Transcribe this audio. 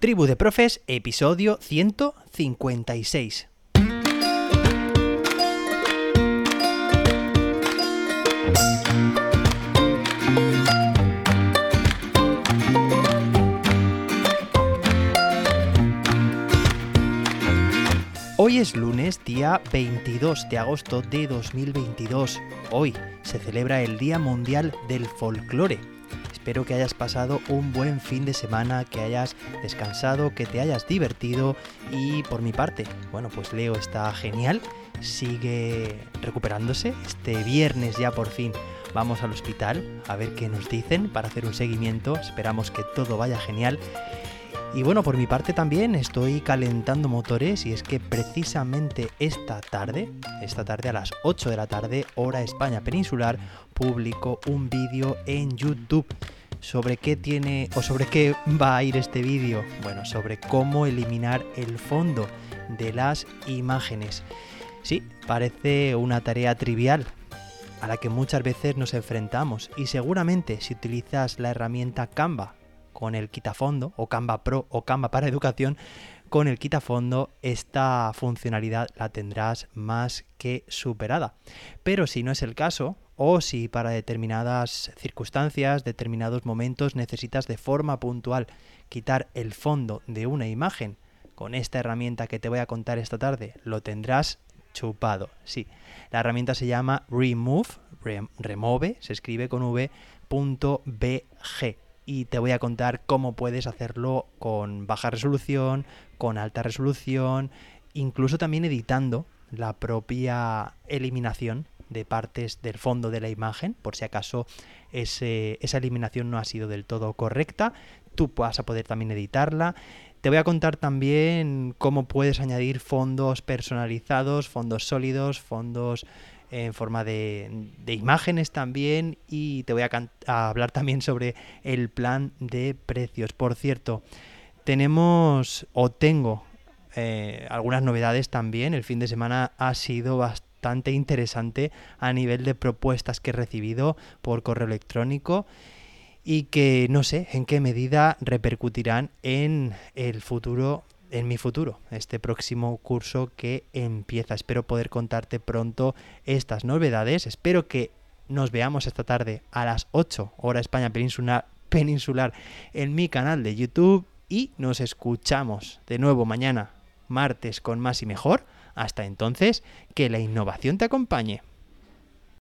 Tribu de Profes, episodio 156. Hoy es lunes, día 22 de agosto de 2022. Hoy se celebra el Día Mundial del Folclore. Espero que hayas pasado un buen fin de semana, que hayas descansado, que te hayas divertido y por mi parte, bueno, pues Leo está genial, sigue recuperándose. Este viernes ya por fin vamos al hospital a ver qué nos dicen para hacer un seguimiento. Esperamos que todo vaya genial. Y bueno, por mi parte también estoy calentando motores y es que precisamente esta tarde, esta tarde a las 8 de la tarde, hora España peninsular, publico un vídeo en YouTube. ¿Sobre qué tiene o sobre qué va a ir este vídeo? Bueno, sobre cómo eliminar el fondo de las imágenes. Sí, parece una tarea trivial, a la que muchas veces nos enfrentamos y seguramente si utilizas la herramienta Canva con el quitafondo o Canva Pro o Canva para educación, con el quitafondo esta funcionalidad la tendrás más que superada. Pero si no es el caso, o si para determinadas circunstancias, determinados momentos necesitas de forma puntual quitar el fondo de una imagen, con esta herramienta que te voy a contar esta tarde, lo tendrás chupado. Sí, la herramienta se llama Remove, remove, se escribe con v.bg y te voy a contar cómo puedes hacerlo con baja resolución, con alta resolución, incluso también editando la propia eliminación de partes del fondo de la imagen, por si acaso esa eliminación no ha sido del todo correcta, tú vas a poder también editarla. Te voy a contar también cómo puedes añadir fondos personalizados, fondos sólidos, fondos en forma de, imágenes también y te voy a, hablar también sobre el plan de precios. Por cierto, tenemos o tengo eh, algunas novedades también. El fin de semana ha sido bastante interesante a nivel de propuestas que he recibido por correo electrónico y que no sé en qué medida repercutirán en el futuro en mi futuro, este próximo curso que empieza. Espero poder contarte pronto estas novedades. Espero que nos veamos esta tarde a las 8 hora España peninsular, peninsular en mi canal de YouTube y nos escuchamos de nuevo mañana, martes, con más y mejor. Hasta entonces, que la innovación te acompañe.